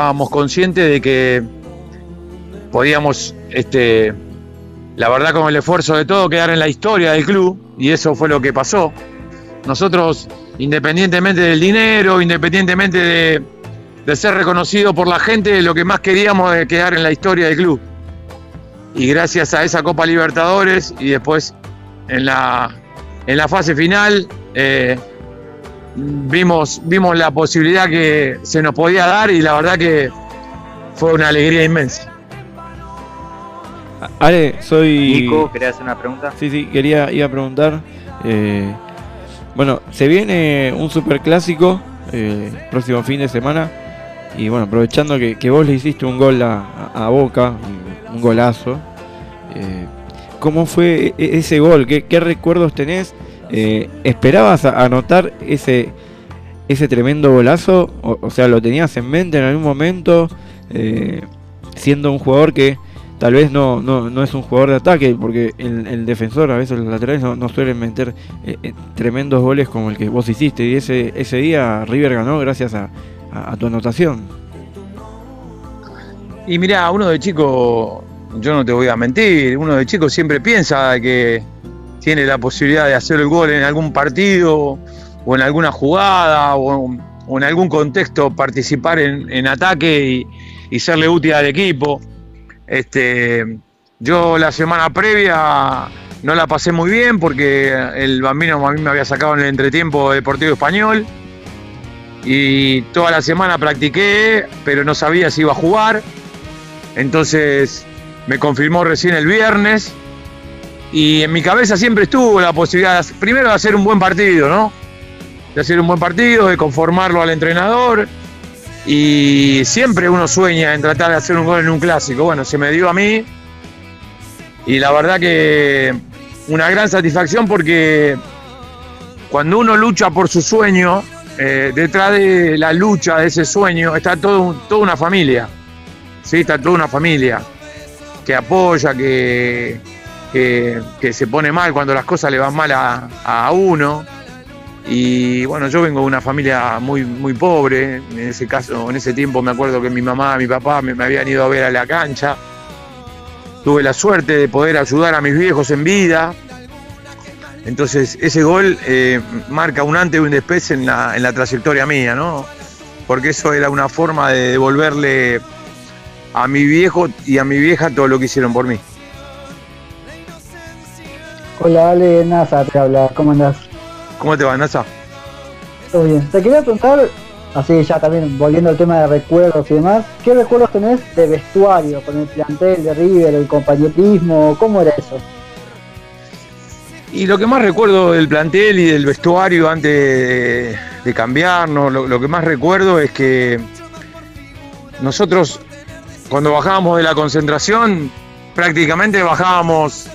estábamos conscientes de que podíamos, este, la verdad con el esfuerzo de todo, quedar en la historia del club y eso fue lo que pasó. Nosotros, independientemente del dinero, independientemente de, ser reconocido por la gente, lo que más queríamos es quedar en la historia del club. Y gracias a esa Copa Libertadores y después en la, en la fase final, eh, vimos, vimos la posibilidad que se nos podía dar y la verdad que fue una alegría inmensa. Ale, soy. Nico, ¿querías hacer una pregunta? Sí, sí, quería ir a preguntar. eh, bueno, se viene un superclásico eh, próximo fin de semana. Y bueno, aprovechando que, que vos le hiciste un gol a, Boca, un, un golazo. eh, ¿Cómo fue e- ese gol? ¿Qué, qué recuerdos tenés? Eh, ¿Esperabas anotar ese, ese tremendo golazo? O, sea, ¿lo tenías en mente en algún momento? Eh, siendo un jugador que tal vez no, no, no es un jugador de ataque, porque el, defensor, a veces los laterales no, no suelen meter eh, eh, tremendos goles como el que vos hiciste. Y ese, ese día River ganó gracias a tu anotación. Y mira, uno de chico, yo no te voy a mentir, uno de chico siempre piensa que tiene la posibilidad de hacer el gol en algún partido o en alguna jugada o, en algún contexto participar en, ataque y, y serle útil al equipo. Este, yo la semana previa no la pasé muy bien porque el bambino a mí me había sacado en el entretiempo deportivo español y toda la semana practiqué, pero no sabía si iba a jugar. Entonces me confirmó recién el viernes y en mi cabeza siempre estuvo la posibilidad, primero de hacer un buen partido, ¿no? De hacer un buen partido, de conformarlo al entrenador y siempre uno sueña en tratar de hacer un gol en un clásico. Bueno, se me dio a mí y la verdad que una gran satisfacción porque cuando uno lucha por su sueño, eh, detrás de la lucha de ese sueño está todo, toda una familia. Sí, está toda una familia que apoya, que, que, se pone mal cuando las cosas le van mal a, uno. Y bueno, yo vengo de una familia muy, muy pobre. En ese caso, en ese tiempo me acuerdo que mi mamá, mi papá me, me habían ido a ver a la cancha. Tuve la suerte de poder ayudar a mis viejos en vida. Entonces, ese gol eh, marca un antes y un después en la, en la trayectoria mía, ¿no? Porque eso era una forma de devolverle a mi viejo y a mi vieja todo lo que hicieron por mí. Hola Ale, NASA te habla, ¿cómo andás? ¿Cómo te va, Nasa? Todo bien. Te quería preguntar, así ya también volviendo al tema de recuerdos y demás, ¿qué recuerdos tenés de vestuario con el plantel de River, el compañerismo? ¿Cómo era eso? Y lo que más recuerdo del plantel y del vestuario antes de, de cambiarnos, lo, lo que más recuerdo es que nosotros cuando bajábamos de la concentración prácticamente bajábamos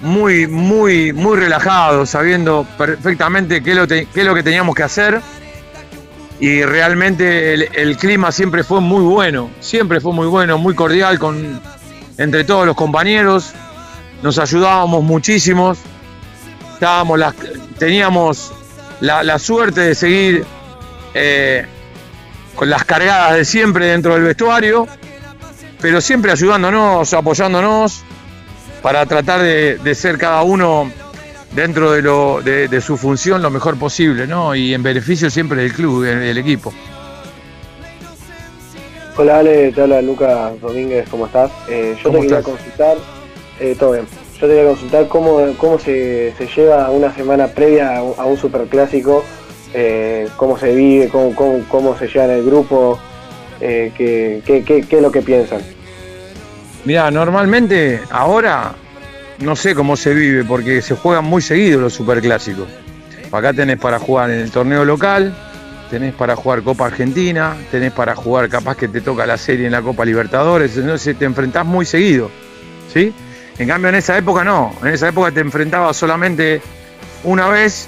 muy, muy, muy relajados, sabiendo perfectamente qué lo, qué es lo que teníamos que hacer. Y realmente el, clima siempre fue muy bueno, siempre fue muy bueno, muy cordial con, entre todos los compañeros. Nos ayudábamos muchísimos estábamos las, teníamos la, la suerte de seguir eh, con las cargadas de siempre dentro del vestuario, pero siempre ayudándonos, apoyándonos para tratar de, de ser cada uno dentro de, lo, de, de su función lo mejor posible, ¿no? Y en beneficio siempre del club, del, del equipo. Hola Ale, te habla Lucas Domínguez, ¿cómo estás? Eh, yo ¿Cómo te quería estás? consultar, eh, todo bien, yo te quería consultar cómo, cómo se, se lleva una semana previa a un, superclásico, eh, cómo se vive, cómo, cómo, cómo se lleva en el grupo, eh, qué, qué, qué- qué es lo que piensan. Mira, normalmente ahora no sé cómo se vive porque se juegan muy seguido los superclásicos. Acá tenés para jugar en el torneo local, tenés para jugar Copa Argentina, tenés para jugar capaz que te toca la serie en la Copa Libertadores, entonces te enfrentás muy seguido, ¿sí? En cambio en esa época no, en esa época te enfrentabas solamente una vez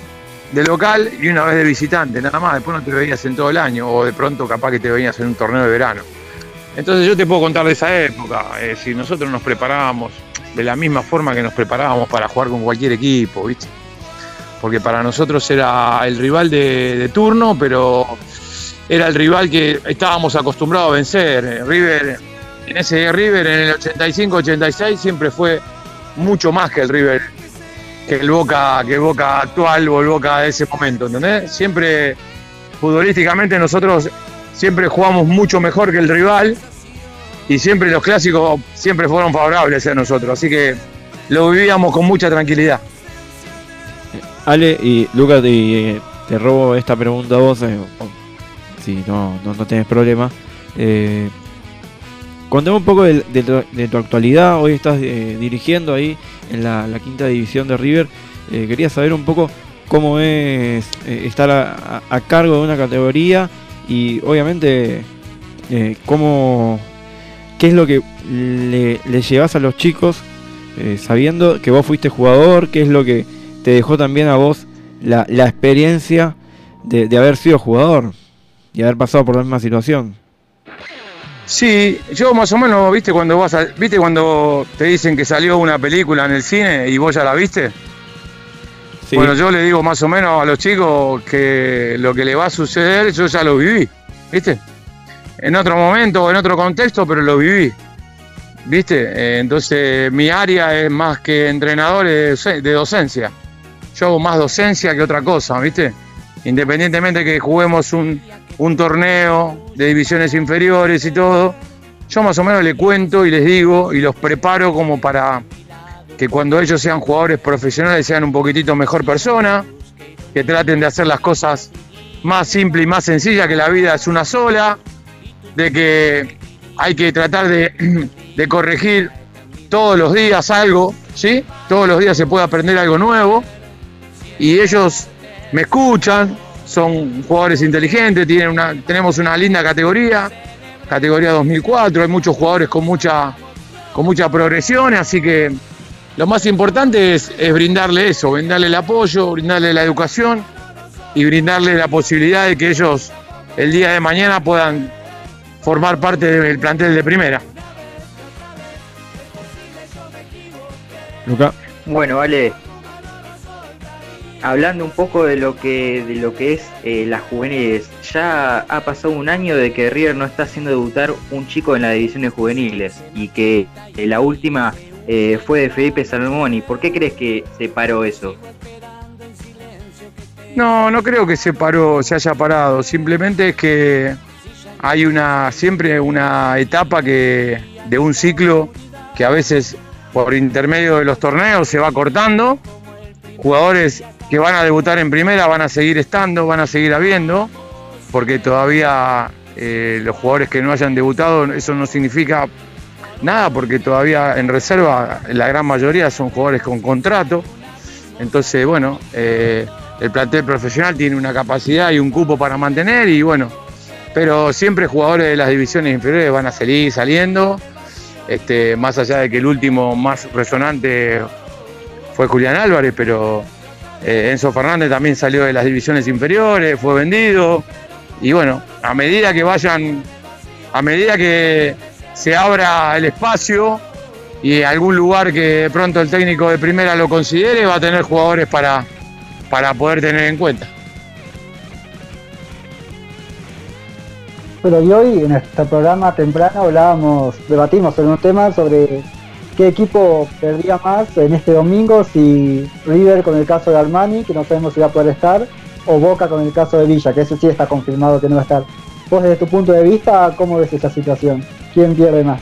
de local y una vez de visitante, nada más, después no te veías en todo el año o de pronto capaz que te veías en un torneo de verano. Entonces yo te puedo contar de esa época, es decir, nosotros nos preparábamos de la misma forma que nos preparábamos para jugar con cualquier equipo, ¿viste? Porque para nosotros era el rival de, de turno, pero era el rival que estábamos acostumbrados a vencer. River, en ese River en el 85-86 siempre fue mucho más que el River, que el Boca, que el Boca actual o el Boca de ese momento, ¿entendés? Siempre futbolísticamente nosotros siempre jugamos mucho mejor que el rival y siempre los clásicos siempre fueron favorables a nosotros, así que lo vivíamos con mucha tranquilidad. Ale y Lucas, te, te robo esta pregunta a vos, eh, si no, no, no tenés problema. Eh, contame un poco de, tu, actualidad, hoy estás eh, dirigiendo ahí en la, quinta división de River. Eh, quería saber un poco cómo es eh, estar a cargo de una categoría y obviamente eh, cómo, qué es lo que le, le llevas a los chicos eh, sabiendo que vos fuiste jugador, qué es lo que te dejó también a vos la, la experiencia de, de haber sido jugador y haber pasado por la misma situación. Sí, yo más o menos, viste cuando vas a, viste cuando te dicen que salió una película en el cine y vos ya la viste. Bueno, yo le digo más o menos a los chicos que lo que le va a suceder yo ya lo viví, ¿viste? En otro momento, en otro contexto, pero lo viví, ¿viste? Eh, entonces mi área es más que entrenador de docencia. Yo hago más docencia que otra cosa, ¿viste? Independientemente que juguemos un, un torneo de divisiones inferiores y todo, yo más o menos le cuento y les digo y los preparo como para que cuando ellos sean jugadores profesionales sean un poquitito mejor persona, que traten de hacer las cosas más simples y más sencillas, que la vida es una sola, de que hay que tratar de, corregir todos los días algo, ¿sí? Todos los días se puede aprender algo nuevo y ellos me escuchan, son jugadores inteligentes, tienen una, tenemos una linda categoría, categoría 2004, hay muchos jugadores con mucha, con mucha progresión, así que lo más importante es, es brindarle eso, brindarle el apoyo, brindarle la educación y brindarle la posibilidad de que ellos el día de mañana puedan formar parte del plantel de primera. Luca, Bueno, vale. Hablando un poco de lo que de lo que es eh, las juveniles, ya ha pasado un año de que River no está haciendo debutar un chico en las divisiones juveniles y que eh, la última eh, fue de Felipe Salomoni. ¿Por qué crees que se paró eso? No, no creo que se paró, se haya parado. Simplemente es que hay una siempre una etapa que de un ciclo que a veces por intermedio de los torneos se va cortando. Jugadores que van a debutar en primera van a seguir estando, van a seguir habiendo, porque todavía eh, los jugadores que no hayan debutado, eso no significa nada, porque todavía en reserva la gran mayoría son jugadores con contrato. Entonces, bueno, eh, el plantel profesional tiene una capacidad y un cupo para mantener y bueno, pero siempre jugadores de las divisiones inferiores van a seguir saliendo, este, más allá de que el último más resonante fue Julián Álvarez, pero eh, Enzo Fernández también salió de las divisiones inferiores, fue vendido y bueno, a medida que vayan, a medida que se abra el espacio y algún lugar que de pronto el técnico de primera lo considere, va a tener jugadores para, para poder tener en cuenta. Pero y hoy en este programa temprano hablábamos, debatimos sobre un tema sobre qué equipo perdía más en este domingo, si River con el caso de Armani, que no sabemos si va a poder estar, o Boca con el caso de Villa, que ese sí está confirmado que no va a estar. Vos desde tu punto de vista, ¿cómo ves esa situación? ¿Quién pierde más?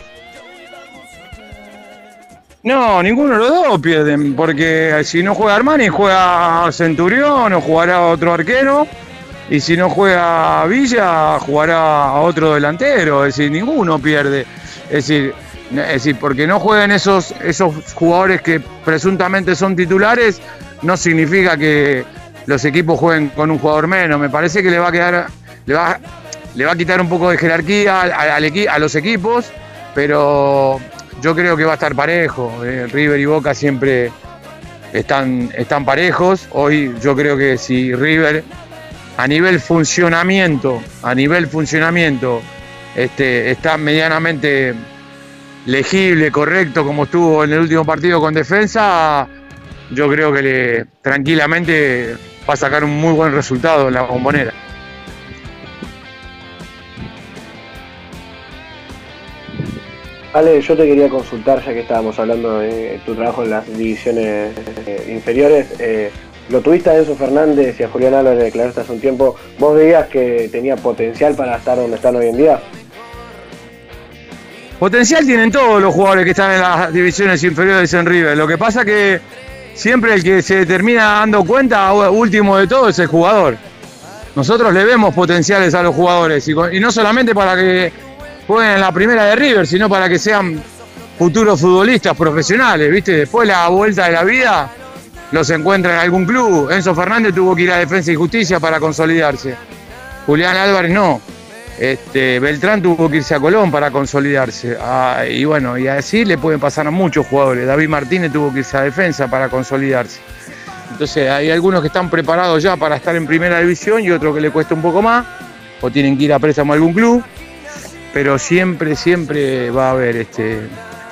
No, ninguno de los dos pierden, porque si no juega Armani, juega Centurión o jugará otro arquero, y si no juega Villa, jugará otro delantero, es decir, ninguno pierde. Es decir, es decir, porque no jueguen esos, esos jugadores que presuntamente son titulares, no significa que los equipos jueguen con un jugador menos. Me parece que le va a quedar, le va, le va a quitar un poco de jerarquía a los equipos, pero yo creo que va a estar parejo. eh, River y Boca siempre están, están parejos. Hoy yo creo que si River a nivel funcionamiento, a nivel funcionamiento, este, está medianamente legible, correcto, como estuvo en el último partido con defensa, yo creo que le, tranquilamente va a sacar un muy buen resultado en la bombonera. Ale, yo te quería consultar, ya que estábamos hablando de tu trabajo en las divisiones eh, inferiores. Eh, lo tuviste a Enzo Fernández y a Julián Álvarez declaraste hace un tiempo. ¿Vos veías que tenía potencial para estar donde están hoy en día? Potencial tienen todos los jugadores que están en las divisiones inferiores en River. Lo que pasa que siempre el que se termina dando cuenta, último de todo, es el jugador. Nosotros le vemos potenciales a los jugadores y, y no solamente para que jueguen en la primera de River, sino para que sean futuros futbolistas profesionales, ¿viste? Después la vuelta de la vida los encuentra en algún club. Enzo Fernández tuvo que ir a Defensa y Justicia para consolidarse. Julián Álvarez no. Este, Beltrán tuvo que irse a Colón para consolidarse. Ah, y bueno, y así le pueden pasar a muchos jugadores. David Martínez tuvo que irse a defensa para consolidarse. Entonces hay algunos que están preparados ya para estar en primera división y otros que le cuesta un poco más, o tienen que ir a préstamo a algún club. Pero siempre, siempre va a haber este,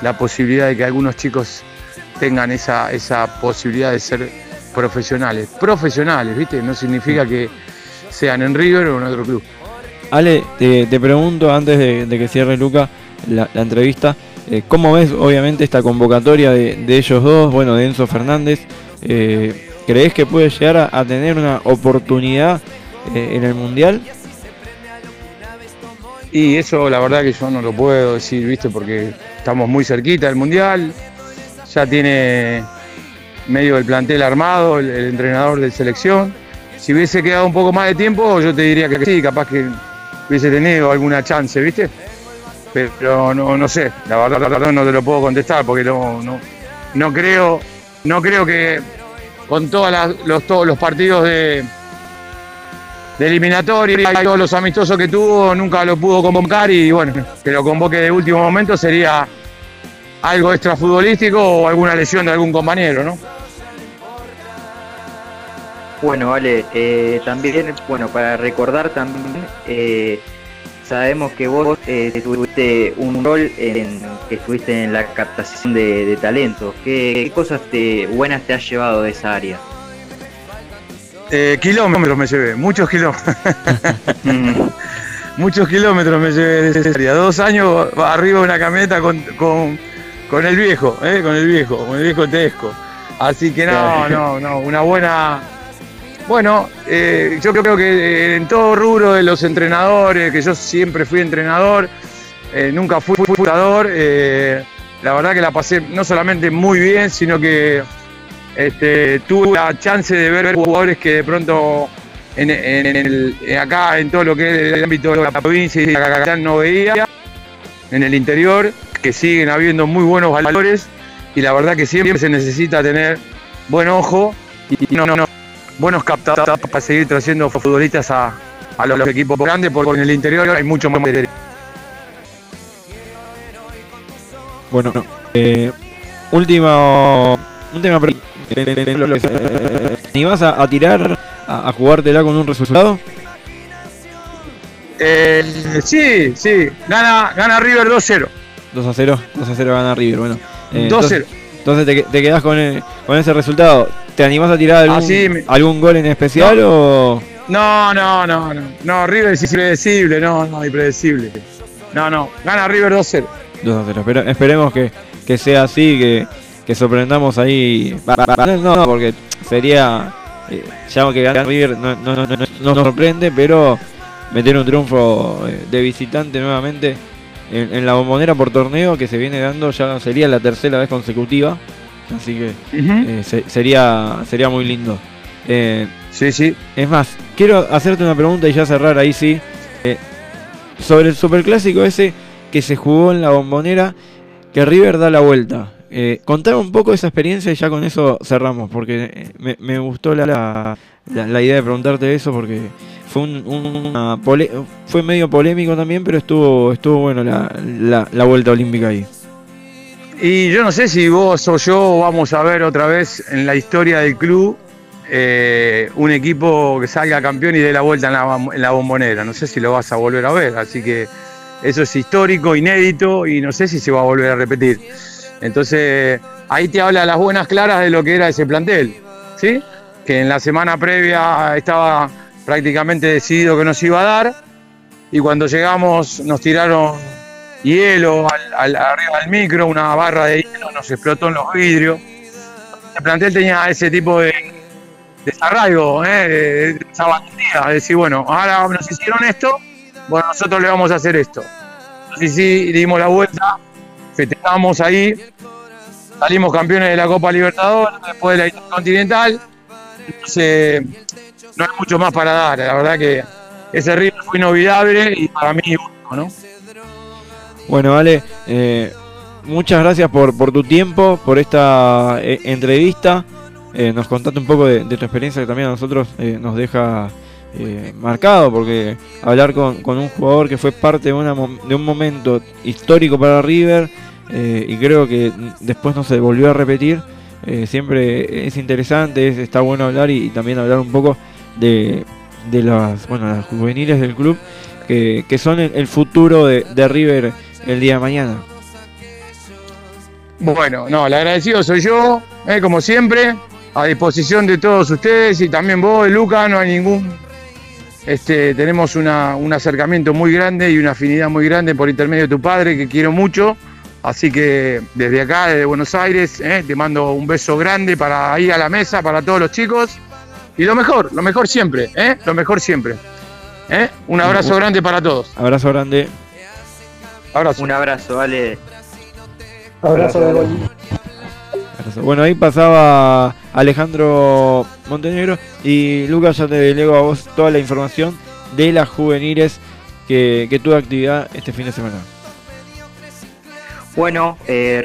la posibilidad de que algunos chicos tengan esa, esa posibilidad de ser profesionales. Profesionales, ¿viste? No significa que sean en River o en otro club. Ale, te, pregunto antes de, que cierre Luca la, entrevista, eh, ¿cómo ves obviamente esta convocatoria de, ellos dos, bueno, de Enzo Fernández? Eh, ¿Crees que puede llegar a, tener una oportunidad eh, en el Mundial? Y eso la verdad que yo no lo puedo decir, ¿viste? Porque estamos muy cerquita del Mundial, ya tiene medio del plantel armado, el, el entrenador de selección. Si hubiese quedado un poco más de tiempo, yo te diría que sí, capaz que hubiese tenido alguna chance, ¿viste? Pero no, no sé, la verdad, no te lo puedo contestar porque no, no, creo, no creo que con todos los, todos los partidos de, de eliminatoria y todos los amistosos que tuvo, nunca lo pudo convocar y bueno, que lo convoque de último momento sería algo extrafutbolístico o alguna lesión de algún compañero, ¿no? Bueno, vale, eh, también, bueno, para recordar también, eh, sabemos que vos eh, tuviste un rol en que estuviste en la captación de, talentos. ¿Qué, cosas te, buenas te has llevado de esa área? Kilómetros me llevé, muchos kilómetros. muchos kilómetros me llevé de esa. Dos años arriba de una camioneta con, con, el viejo, con el viejo, con el viejo Tesco. Así que no, no, no, una buena bueno, eh, yo creo que eh, en todo rubro de los entrenadores, que yo siempre fui entrenador, eh, nunca fui jugador, la verdad que la pasé no solamente muy bien, sino que este, tuve la chance de ver jugadores que de pronto en, acá en todo lo que es el ámbito de la provincia y de no veía, en el interior, que siguen habiendo muy buenos valores y la verdad que siempre se necesita tener buen ojo y no, no, buenos captados para seguir trayendo futbolistas a, los, equipos grandes, porque en el interior hay mucho más material. Bueno, eh, última, última pregunta. ¿Ni vas a, tirar a, jugártela con un resultado? Eh, sí, sí, gana, gana River 2-0. 2 0, 2 0 gana River, bueno. 2-0. Eh, entonces, te, te quedás con, con ese resultado. ¿Te animás a tirar algún, algún gol en especial no. o...? No, no, no, no. No, River es impredecible, no, no, impredecible. No, no, gana River 2-0. 2-0, pero esperemos que, que, sea así, que, que sorprendamos ahí. No, porque sería... Eh, ya que gana River no, no, no, no, nos sorprende, pero meter un triunfo eh, de visitante nuevamente en, en, la bombonera por torneo que se viene dando ya sería la tercera vez consecutiva Así que eh, sería, sería muy lindo. Eh, sí, sí. Es más, quiero hacerte una pregunta y ya cerrar ahí sí. Sobre el superclásico ese que se jugó en la bombonera, que River da la vuelta. Eh, contame un poco esa experiencia y ya con eso cerramos, porque me, gustó la, la, idea de preguntarte eso, porque fue un, fue medio polémico también, pero estuvo estuvo bueno la, la vuelta olímpica ahí. Y yo no sé si vos o yo vamos a ver otra vez en la historia del club eh, un equipo que salga campeón y dé la vuelta en la, bombonera. No sé si lo vas a volver a ver, así que eso es histórico, inédito y no sé si se va a volver a repetir. Entonces, ahí te habla las buenas claras de lo que era ese plantel, ¿sí? Que en la semana previa estaba prácticamente decidido que nos iba a dar y cuando llegamos nos tiraron hielo al, arriba del micro, una barra de hielo, nos explotó en los vidrios. El plantel tenía ese tipo de desarraigo, ¿eh? de, esa valentía, de decir, bueno, ahora nos hicieron esto, bueno, nosotros le vamos a hacer esto. Y sí, dimos la vuelta, festejamos ahí, salimos campeones de la Copa Libertadores, después de la Intercontinental. Entonces, no hay mucho más para dar, la verdad que ese ritmo fue inolvidable y para mí único, ¿no? Bueno, vale, eh, muchas gracias por, por tu tiempo, por esta eh, entrevista. Eh, nos contaste un poco de, tu experiencia que también a nosotros nos deja marcado, porque hablar con, un jugador que fue parte de, una, de un momento histórico para River y creo que después no se volvió a repetir, siempre es interesante, es, está bueno hablar y, también hablar un poco de, de las, bueno, las juveniles del club, que, son el, futuro de, de River el día de mañana. Bueno, no, el agradecido soy yo, eh, como siempre, a disposición de todos ustedes y también vos, Luca, no hay ningún... Este, tenemos una, un acercamiento muy grande y una afinidad muy grande por intermedio de tu padre, que quiero mucho. Así que desde acá, desde Buenos Aires, eh, te mando un beso grande para ir a la mesa, para todos los chicos. Y lo mejor, lo mejor siempre, ¿eh? lo mejor siempre. ¿eh? Un abrazo grande para todos. Abrazo grande. Un abrazo, vale. Abrazo. Bueno, ahí pasaba Alejandro Montenegro y Lucas, ya te lego a vos toda la información de las juveniles que, que tuvo actividad este fin de semana. Bueno, eh,